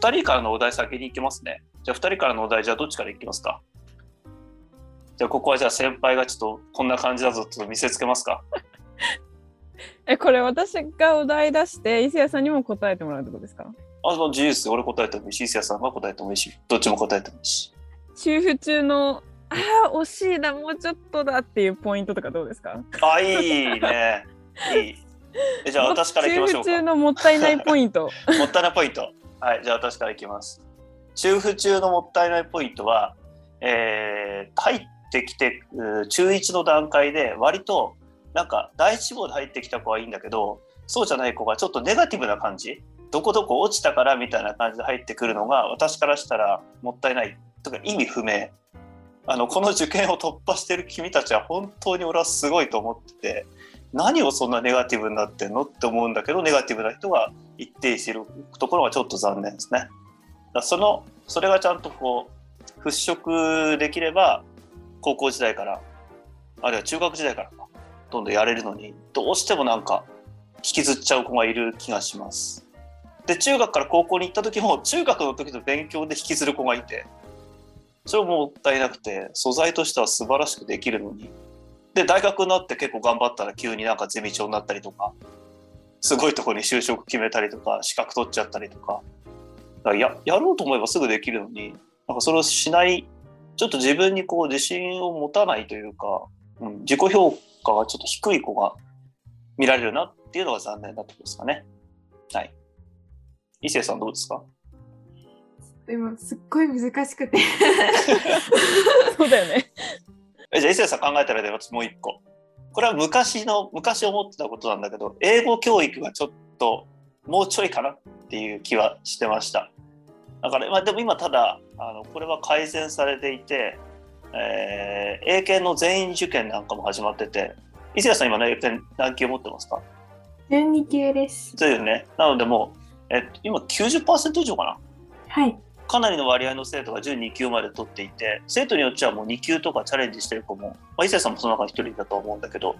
2人からのお題先に行きますね。じゃあ2人からのお題じゃあどっちからいきますか？じゃあここはじゃあ先輩がちょっとこんな感じだぞと見せつけますか？え、これ私がお題出して、伊勢谷さんにも答えてもらうってことですか？あ、もう自由で。俺答えてもいいし、伊勢谷さんが答えてもいいし、どっちも答えてもいいし。中府中の、ああ、惜しいな、もうちょっとだっていうポイントとかどうですか？あ、いいね。いい。えじゃあ私からいきましょうか。中府中のもったいないポイント。もったいないポイント。はい、じゃあ私からいきます。中府中のもったいないポイントは、えー入ってきて、中1の段階で割となんか第一志望で入ってきた子はいいんだけど、そうじゃない子がちょっとネガティブな感じ、どこどこ落ちたからみたいな感じで入ってくるのが私からしたらもったいないとか意味不明。あのこの受験を突破してる君たちは本当に俺はすごいと思ってて何をそんなネガティブになってんのって思うんだけどネガティブな人が一定しているところがちょっと残念ですね。だそのそれがちゃんとこう払拭できれば高校時代からあるいは中学時代からどんどんやれるのにどうしてもなんか引きずっちゃう子がいる気がします。で中学から高校に行った時も中学の時の勉強で引きずる子がいてそれももったいなくて素材としては素晴らしくできるのにで大学になって結構頑張ったら急になんかゼミ長になったりとかすごいところに就職決めたりとか資格取っちゃったりとかだからややろうと思えばすぐできるのになんかそれをしないちょっと自分にこう自信を持たないというか、うん、自己評価がちょっと低い子が見られるなっていうのが残念なところですかね。はい。伊勢さんどうですか？でもすっごい難しくて そうだよね。えじゃあ伊勢さん考えたらで私もう一個。これは昔の昔思ってたことなんだけど英語教育がちょっともうちょいかなっていう気はしてました。だから、まあ、でも今ただあのこれは改善されていて、えー英検の全員受験なんかも始まってて伊勢さん今ね英検何級持ってますか？12級ですそうよね。なのでもう、えっと、今90%以上かな？はいかなりの割合の生徒が12級まで取っていて生徒によっちゃもう2級とかチャレンジしてる子も、まあ、伊勢さんもその中の一人だと思うんだけど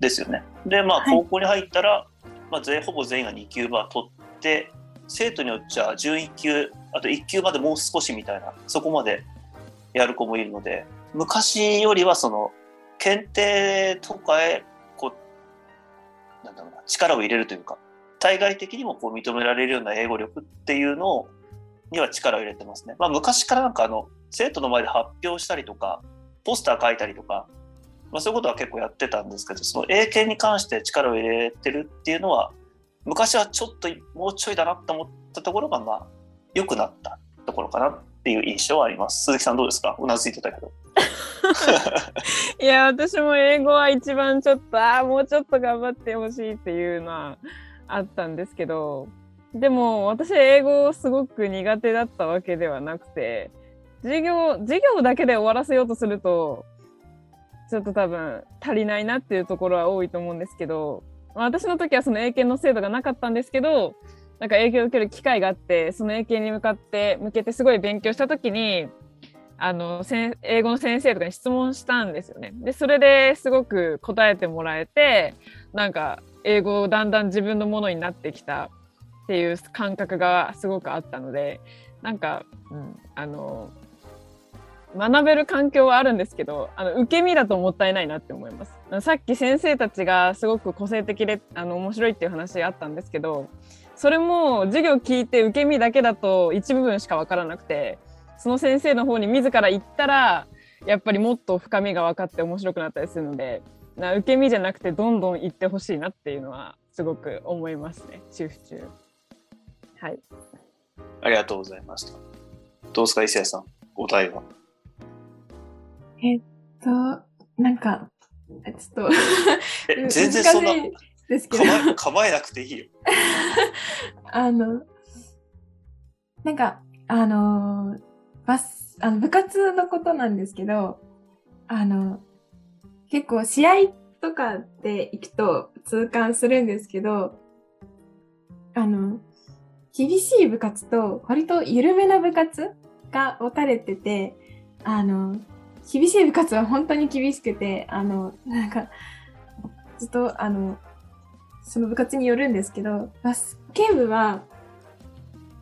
ですよね。でまあはい高校に入ったら、まあ、全ほぼ全員が2級は取って生徒によっちゃ11級あと1級までもう少しみたいなそこまでやる子もいるので昔よりはその検定とかへこうなんだろうな力を入れるというか対外的にもこう認められるような英語力っていうのをには力を入れてますね。まあ、昔からなんかあの生徒の前で発表したりとかポスター書いたりとか、まあ、そういうことは結構やってたんですけどその英検に関して力を入れてるっていうのは昔はちょっともうちょいだなと思ったところがまあ良くなったところかなっていう印象はあります。鈴木さんどうですか？うなずいてたけど。いや、私も英語は一番ちょっと、ああ、もうちょっと頑張ってほしいっていうのはあったんですけど、でも私英語すごく苦手だったわけではなくて、授業、授業だけで終わらせようとすると、ちょっと多分足りないなっていうところは多いと思うんですけど、まあ私の時はその英検の制度がなかったんですけど、なんか英検を受ける機会があって、その英検に向かって、向けてすごい勉強した時に、あの英語の先生とかに質問したんですよね。でそれですごく答えてもらえてなんか英語をだんだん自分のものになってきたっていう感覚がすごくあったのでなんか、うん、あの学べる環境はあるんですけどあの受け身だともったいないなって思います。さっき先生たちがすごく個性的であの面白いっていう話があったんですけどそれも授業聞いて受け身だけだと一部分しか分からなくてその先生の方に自ら行ったらやっぱりもっと深みが分かって面白くなったりするのでな受け身じゃなくてどんどん行ってほしいなっていうのはすごく思いますね中府中はいありがとうございました。どうですか伊勢さんお題は？えっとなんかちょっとえ全然そんなですけど構え構えなくていいよ。あのなんか、あのーバス、あの、部活のことなんですけど、あの、結構試合とかで行くと痛感するんですけど、あの、厳しい部活と割と緩めな部活が分かれてて、あの、厳しい部活は本当に厳しくて、あの、なんか、ずっと、あの、その部活によるんですけど、バスケ部は、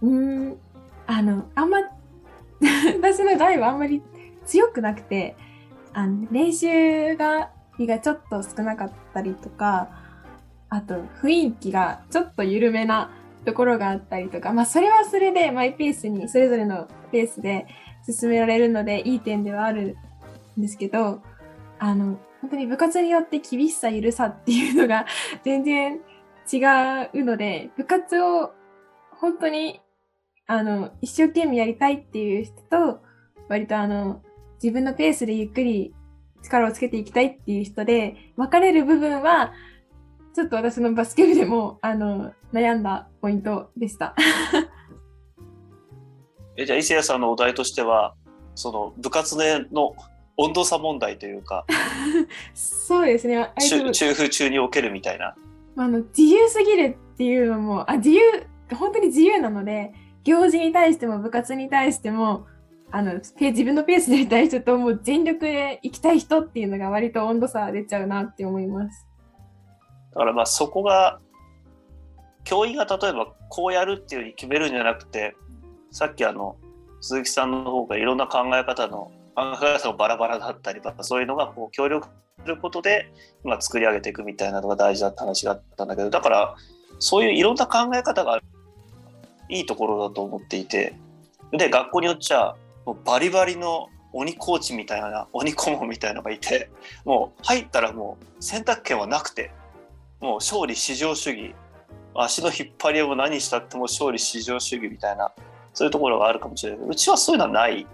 うーん、あの、あんま、私の代はあんまり強くなくて、あの、練習が、日がちょっと少なかったりとか、あと雰囲気がちょっと緩めなところがあったりとか、まあそれはそれでマイペースに、それぞれのペースで進められるのでいい点ではあるんですけど、あの、本当に部活によって厳しさ、緩さっていうのが 全然違うので、部活を本当に、あの、一生懸命やりたいっていう人と、割とあの、自分のペースでゆっくり力をつけていきたいっていう人で、分かれる部分は、ちょっと私のバスケ部でも、あの、悩んだポイントでした。えじゃあ伊勢谷さんのお題としてはその部活の温度差問題というか そうですね。あ中中風中におけるみたいな。あの自由すぎるっていうのもあ自由本当に自由なので行事に対しても部活に対してもあのペ自分のペースでやりたい人ともう全力で行きたい人っていうのが割と温度差出ちゃうなって思います。だからまあそこが教員が例えばこうやるっていうふうに決めるんじゃなくてさっきあの鈴木さんの方がいろんな考え方の考え方がバラバラだったりとかそういうのがこう協力することで今作り上げていくみたいなのが大事だった話があったんだけどだからそういういろんな考え方がいいところだと思っていてで学校によっちゃもうバリバリの鬼コーチみたいな鬼顧問みたいなのがいてもう入ったらもう選択権はなくてもう勝利至上主義足の引っ張りを何したっても勝利至上主義みたいなそういうところがあるかもしれないけどうちはそういうのはない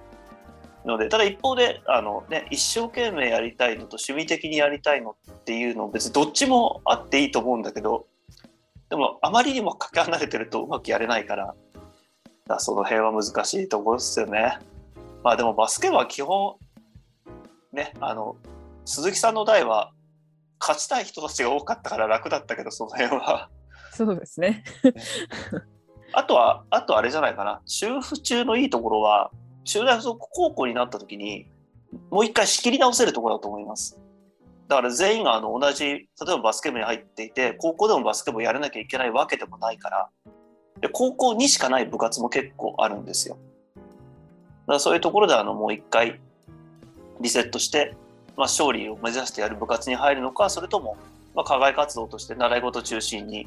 のでただ一方であの、ね、一生懸命やりたいのと趣味的にやりたいのっていうの別にどっちもあっていいと思うんだけどでもあまりにもかけ離れてるとうまくやれないからだその辺は難しいところですよね。まあでもバスケは基本ねあの鈴木さんの代は勝ちたい人たちが多かったから楽だったけどその辺は。そうですね。あとは、あとあれじゃないかな。中府中のいいところは、中大附属高校になった時に、もう一回仕切り直せるところだと思います。だから全員があの同じ、例えばバスケ部に入っていて、高校でもバスケ部をやらなきゃいけないわけでもないから、で高校にしかない部活も結構あるんですよ。だからそういうところであのもう一回リセットして、まあ、勝利を目指してやる部活に入るのか、それとも、まあ、課外活動として習い事中心に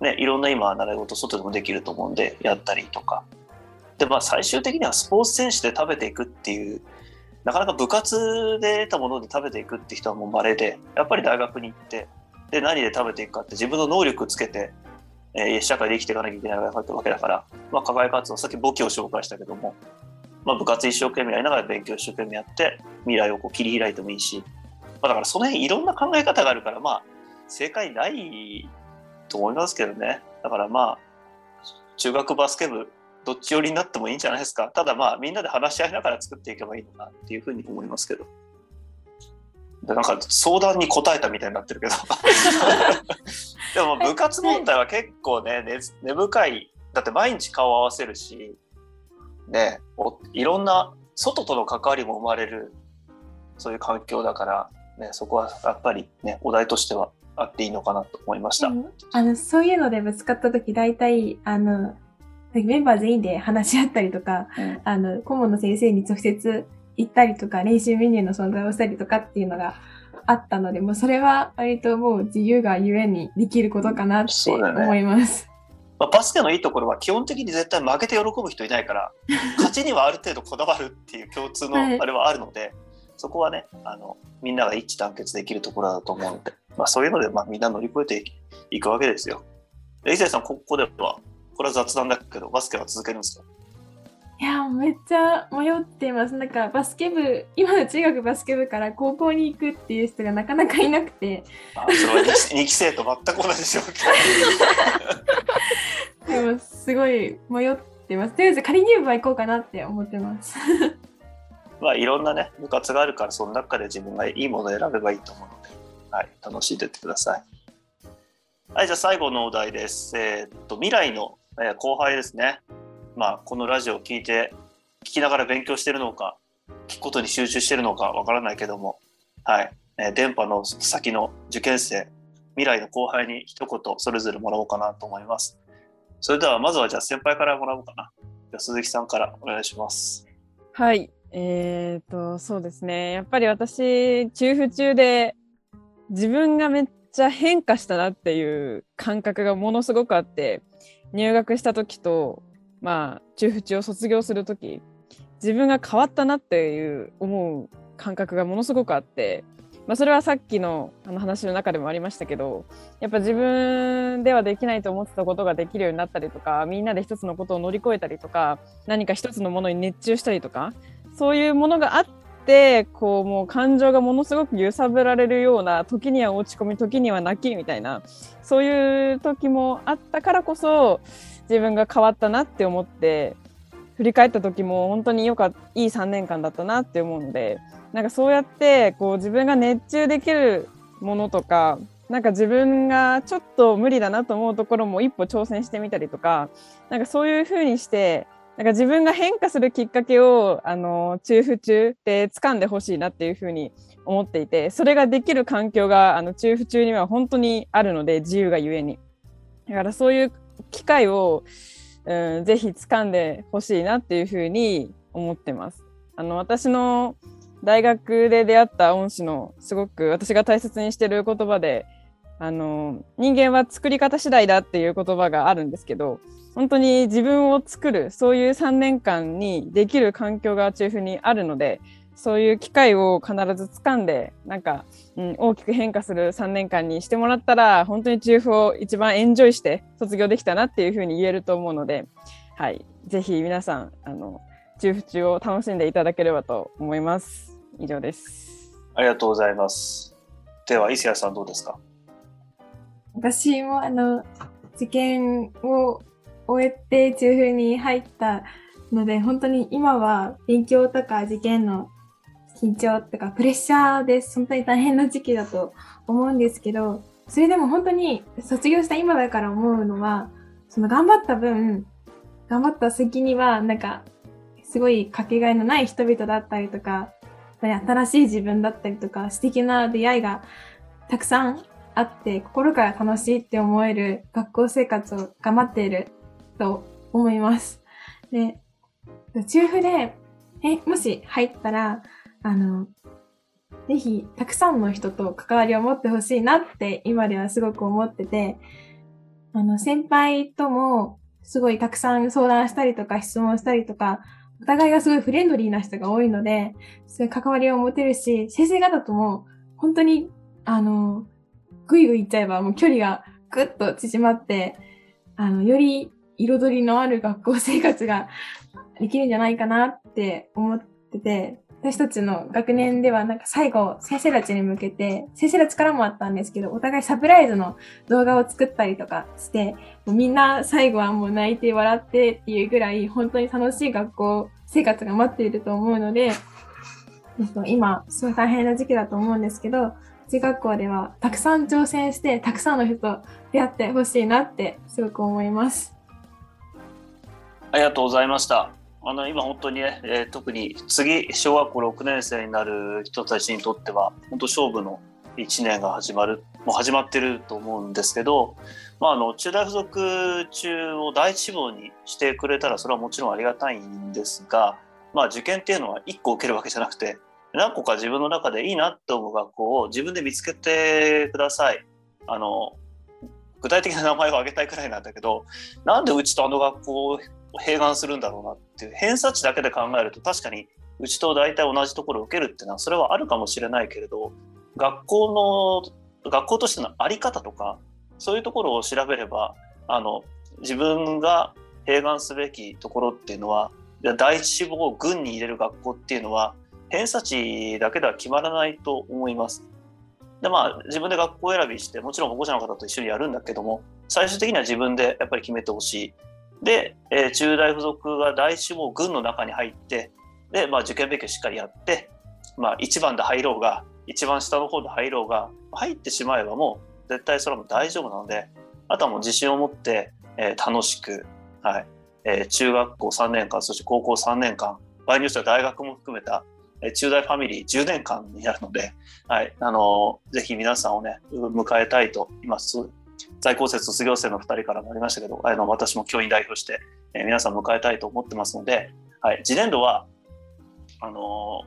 ね、いろんな今習い事外でもできると思うんでやったりとか。でまあ最終的にはスポーツ選手で食べていくっていうなかなか部活で得たもので食べていくって人はもう稀でやっぱり大学に行ってで何で食べていくかって自分の能力つけて、えー社会で生きていかなきゃいけないわけだから、まあ、課外活動さっき簿記を紹介したけども、まあ、部活一生懸命やりながら勉強一生懸命やって未来をこう切り開いてもいいし、まあ、だからその辺いろんな考え方があるからまあ正解ないと思いますけどね。だからまあ、中学バスケ部、どっち寄りになってもいいんじゃないですか。ただまあ、みんなで話し合いながら作っていけばいいのかなっていうふうに思いますけど。でなんか相談に答えたみたいになってるけど。でも部活問題は結構ね、根根深い。だって毎日顔合わせるし、ね、おいろんな外との関わりも生まれる、そういう環境だから、ね、そこはやっぱりね、お題としてはあっていいのかなと思いました。あの、そういうのでぶつかった時、大体、あの、メンバー全員で話し合ったりとか、うんあの、顧問の先生に直接行ったりとか、練習メニューの存在をしたりとかっていうのがあったので、もうそれは割ともう自由がゆえにできることかなって思います。まあ、バスケのいいところは基本的に絶対負けて喜ぶ人いないから 勝ちにはある程度こだわるっていう共通のはいあれはあるので、そこはねあのみんなが一致団結できるところだと思うので、まあ、そういうので、まあ、みんな乗り越えていくわけですよ。で伊勢さんここではこれは雑談だけどバスケは続けるんですか？いや、めっちゃ迷っています。なんかバスケ部、今の中学バスケ部から高校に行くっていう人がなかなかいなくて、あそれは 2, 期生と全く同じ状況。でもすごい迷ってます。とりあえず仮入部は行こうかなって思ってます。まあいろんなね部活があるからその中で自分がいいものを選べばいいと思うので、はい、楽しんでってください。はい、じゃあ最後のお題です。えー、っと未来の、え、後輩ですね。まあこのラジオを聞いて聞きながら勉強してるのか聞くことに集中してるのかわからないけども、はい、えー、電波の先の受験生未来の後輩に一言それぞれもらおうかなと思います。それではまずはじゃあ先輩からもらおうかな。じゃ鈴木さんからお願いします。はい。えっ、ー、と、そうですね。やっぱり私、中府中で自分がめっちゃ変化したなっていう感覚がものすごくあって、入学した時と、まあ、中府中を卒業する時、自分が変わったなっていう思う感覚がものすごくあって、まあ、それはさっきのあの話の中でもありましたけどやっぱ自分ではできないと思ってたことができるようになったりとかみんなで一つのことを乗り越えたりとか何か一つのものに熱中したりとかそういうものがあってこうもう感情がものすごく揺さぶられるような時には落ち込み時には泣きみたいなそういう時もあったからこそ自分が変わったなって思って振り返った時も本当によかいい3年間だったなって思うのでなんかそうやってこう自分が熱中できるものとかなんか自分がちょっと無理だなと思うところも一歩挑戦してみたりとかなんかそういうふうにしてなんか自分が変化するきっかけをあの中府中で掴んでほしいなっていうふうに思っていてそれができる環境があの中府中には本当にあるので自由がゆえに。だからそういう機会を、うん、ぜひ掴んでほしいなっていうふうに思ってます。あの私の大学で出会った恩師のすごく私が大切にしてる言葉であの人間は作り方次第だっていう言葉があるんですけど本当に自分を作るそういう3年間にできる環境が中府にあるのでそういう機会を必ず掴んでなんか、うん、大きく変化する3年間にしてもらったら本当に中府を一番エンジョイして卒業できたなっていうふうに言えると思うので、はい、ぜひ皆さんあの中府中を楽しんでいただければと思います。以上です。ありがとうございます。では、伊勢谷さんどうですか？私もあの、受験を終えて中風に入ったので、本当に今は勉強とか受験の緊張とかプレッシャーです。本当に大変な時期だと思うんですけど、それでも本当に卒業した今だから思うのは、その頑張った分、頑張った先には、なんか、すごいかけがえのない人々だったりとか、新しい自分だったりとか素敵な出会いがたくさんあって心から楽しいって思える学校生活を頑張っていると思います。で、中府で、え、もし入ったら、あの、ぜひたくさんの人と関わりを持ってほしいなって今ではすごく思ってて、あの、先輩ともすごいたくさん相談したりとか質問したりとか、お互いがすごいフレンドリーな人が多いので、そういう関わりを持てるし、先生方とも本当に、あの、ぐいぐい行っちゃえばもう距離がぐっと縮まって、あの、より彩りのある学校生活ができるんじゃないかなって思ってて、私たちの学年ではなんか最後先生たちに向けて先生たちからもあったんですけどお互いサプライズの動画を作ったりとかしてもうみんな最後はもう泣いて笑ってっていうぐらい本当に楽しい学校生活が待っていると思うので今すごい大変な時期だと思うんですけど中学校ではたくさん挑戦してたくさんの人と出会ってほしいなってすごく思います。ありがとうございました。あの今本当にね、えー、特に次小学校6年生になる人たちにとっては本当勝負の1年が始まるもう始まってると思うんですけど、まあ、あの中大附属中を第一志望にしてくれたらそれはもちろんありがたいんですが、まあ、受験っていうのは1個受けるわけじゃなくて何個か自分の中でいいなって思う学校を自分で見つけてください。あの具体的な名前を挙げたいくらいなんだけどなんでうちとあの学校併願するんだろうなっていう偏差値だけで考えると確かにうちと大体同じところを受けるっていうのはそれはあるかもしれないけれど学校の学校としての在り方とかそういうところを調べればあの自分が併願すべきところっていうのは第一志望を軍に入れる学校っていうのは偏差値だけでは決まらないと思います。でまあ自分で学校選びしてもちろん保護者の方と一緒にやるんだけども最終的には自分でやっぱり決めてほしいで、えー、中大附属が第志望軍の中に入ってで、まあ、受験勉強しっかりやって、まあ、1番で入ろうが一番下の方で入ろうが入ってしまえばもう絶対それも大丈夫なのであとはもう自信を持って、えー、楽しく、はいえー、中学校3年間そして高校3年間場合によっては大学も含めた、えー、中大ファミリー10年間になるので、はいあのー、ぜひ皆さんをね迎えたいと今在校生卒業生の2人からもありましたけどあの私も教員代表して、えー、皆さん迎えたいと思ってますので、はい、次年度はあの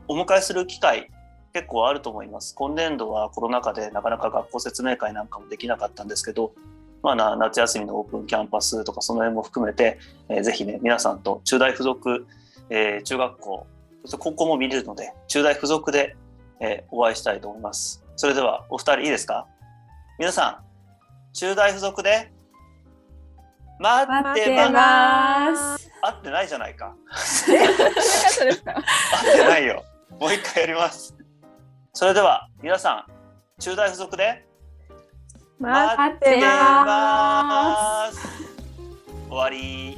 お迎えする機会結構あると思います。今年度はコロナ禍でなかなか学校説明会なんかもできなかったんですけど、まあ、夏休みのオープンキャンパスとかその辺も含めて、えー、ぜひね皆さんと中大附属、えー、中学校そして高校も見れるので中大附属で、えー、お会いしたいと思います。それではお二人いいですか？皆さん中大附属で待ってます合ってないじゃないか。合ってないよ。もう一回やります。それでは皆さん中大附属で待ってます終わり